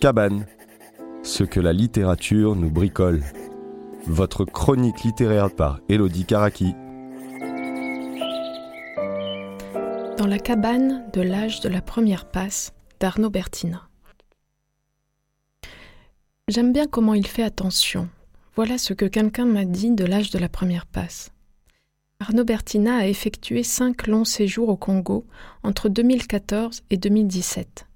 Cabane, ce que la littérature nous bricole. Votre chronique littéraire par Elodie Karaki. Dans la cabane de l'âge de la première passe d'Arnaud Bertina. J'aime bien comment il fait attention. Voilà ce que quelqu'un m'a dit de l'âge de la première passe. Arnaud Bertina a effectué cinq longs séjours au Congo entre 2014 et 2017.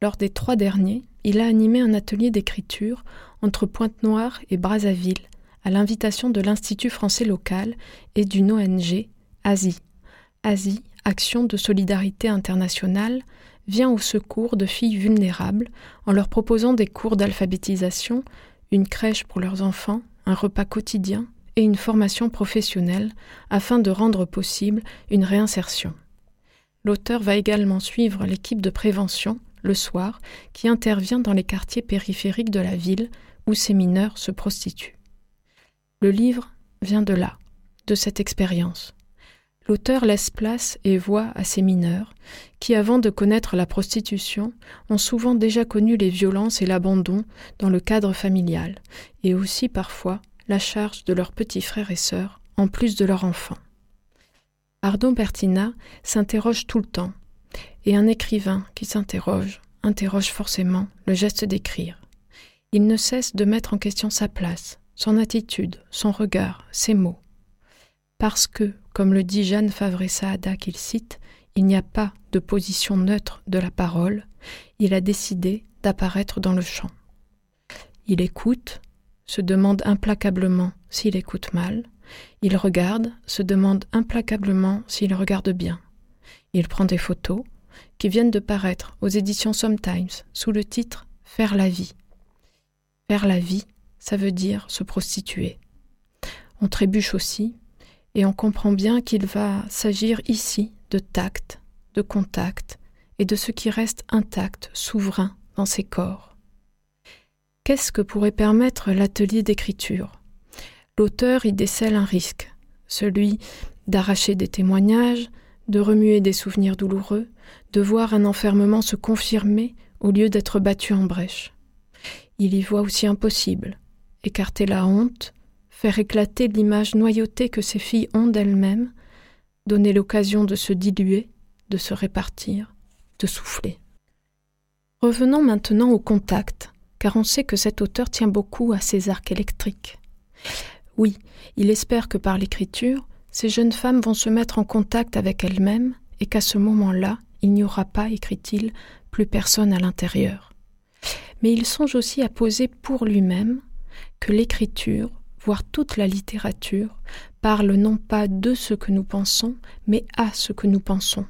Lors des trois derniers, il a animé un atelier d'écriture entre Pointe-Noire et Brazzaville à l'invitation de l'Institut français local et d'une ONG, ASI. ASI, Action de solidarité internationale, vient au secours de filles vulnérables en leur proposant des cours d'alphabétisation, une crèche pour leurs enfants, un repas quotidien et une formation professionnelle afin de rendre possible une réinsertion. L'auteur va également suivre l'équipe de prévention le soir qui intervient dans les quartiers périphériques de la ville où ces mineurs se prostituent. Le livre vient de là, de cette expérience. L'auteur laisse place et voix à ces mineurs qui, avant de connaître la prostitution, ont souvent déjà connu les violences et l'abandon dans le cadre familial, et aussi parfois la charge de leurs petits frères et sœurs, en plus de leurs enfants. Ardon Bertina s'interroge tout le temps, et un écrivain qui s'interroge interroge forcément le geste d'écrire. Il ne cesse de mettre en question sa place, son attitude, son regard, ses mots. Parce que, comme le dit Jeanne Favre-Saada qu'il cite, il n'y a pas de position neutre de la parole, il a décidé d'apparaître dans le champ. Il écoute, se demande implacablement s'il écoute mal, il regarde, se demande implacablement s'il regarde bien. Il prend des photos, qui viennent de paraître aux éditions Sometimes sous le titre Faire la vie. Faire la vie, ça veut dire se prostituer. On trébuche aussi, et on comprend bien qu'il va s'agir ici de tact, de contact, et de ce qui reste intact, souverain dans ces corps. Qu'est-ce que pourrait permettre l'atelier d'écriture? L'auteur y décèle un risque, celui d'arracher des témoignages, de remuer des souvenirs douloureux, de voir un enfermement se confirmer au lieu d'être battu en brèche. Il y voit aussi impossible, écarter la honte, faire éclater l'image noyautée que ces filles ont d'elles-mêmes, donner l'occasion de se diluer, de se répartir, de souffler. Revenons maintenant au contact, car on sait que cet auteur tient beaucoup à ses arcs électriques. Oui, il espère que par l'écriture, ces jeunes femmes vont se mettre en contact avec elles-mêmes et qu'à ce moment-là, il n'y aura pas, écrit-il, plus personne à l'intérieur. Mais il songe aussi à poser pour lui-même que l'écriture, voire toute la littérature, parle non pas de ce que nous pensons, mais à ce que nous pensons.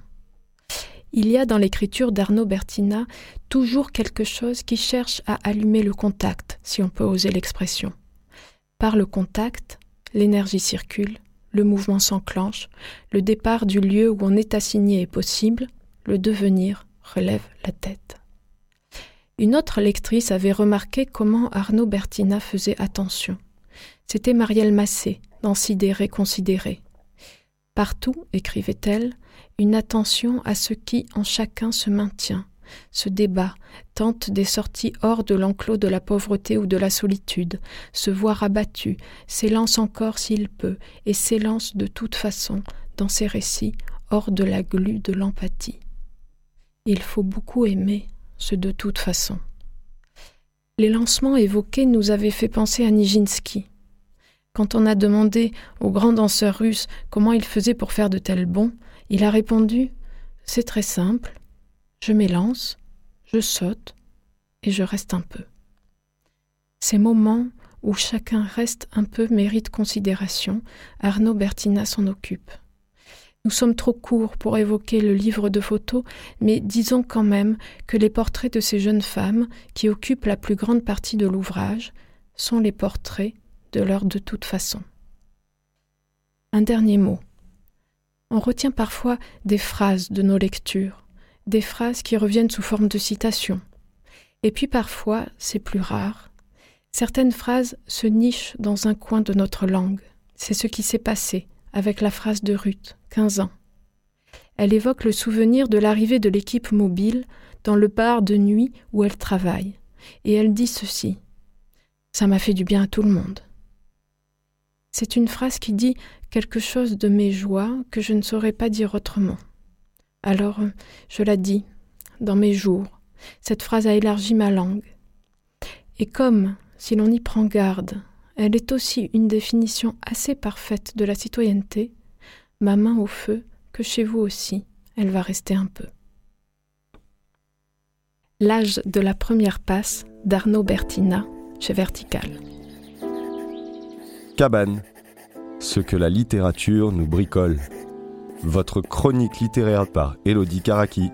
Il y a dans l'écriture d'Arnaud Bertina toujours quelque chose qui cherche à allumer le contact, si on peut oser l'expression. Par le contact, l'énergie circule, le mouvement s'enclenche, le départ du lieu où on est assigné est possible, le devenir relève la tête. Une autre lectrice avait remarqué comment Arnaud Bertina faisait attention. C'était Marielle Massé, dans Sidéré considéré. Partout, écrivait-elle, une attention à ce qui en chacun se maintient, se débat, tente des sorties hors de l'enclos de la pauvreté ou de la solitude, se voit abattu, s'élance encore s'il peut, et s'élance de toute façon dans ses récits hors de la glu de l'empathie. Il faut beaucoup aimer ce de toute façon. Les lancements évoqués nous avaient fait penser à Nijinsky. Quand on a demandé au grand danseur russe comment il faisait pour faire de tels bons, il a répondu C'est très simple, je m'élance, je saute et je reste un peu. Ces moments où chacun reste un peu méritent considération, Arnaud Bertina s'en occupe. Nous sommes trop courts pour évoquer le livre de photos, mais disons quand même que les portraits de ces jeunes femmes, qui occupent la plus grande partie de l'ouvrage, sont les portraits de leur de toute façon. Un dernier mot. On retient parfois des phrases de nos lectures, des phrases qui reviennent sous forme de citation. Et puis parfois, c'est plus rare, certaines phrases se nichent dans un coin de notre langue. C'est ce qui s'est passé avec la phrase de Ruth, 15 ans. Elle évoque le souvenir de l'arrivée de l'équipe mobile dans le bar de nuit où elle travaille. et elle dit ceci. Ça m'a fait du bien à tout le monde. C'est une phrase qui dit quelque chose de mes joies que je ne saurais pas dire autrement. Alors je la dis, dans mes jours. Cette phrase a élargi ma langue. Et comme, si l'on y prend garde, elle est aussi une définition assez parfaite de la citoyenneté, ma main au feu, que chez vous aussi, elle va rester un peu. L'âge de la première passe d'Arnaud Bertina chez Vertical. Cabane. Ce que la littérature nous bricole. Votre chronique littéraire par Elodie Karaki.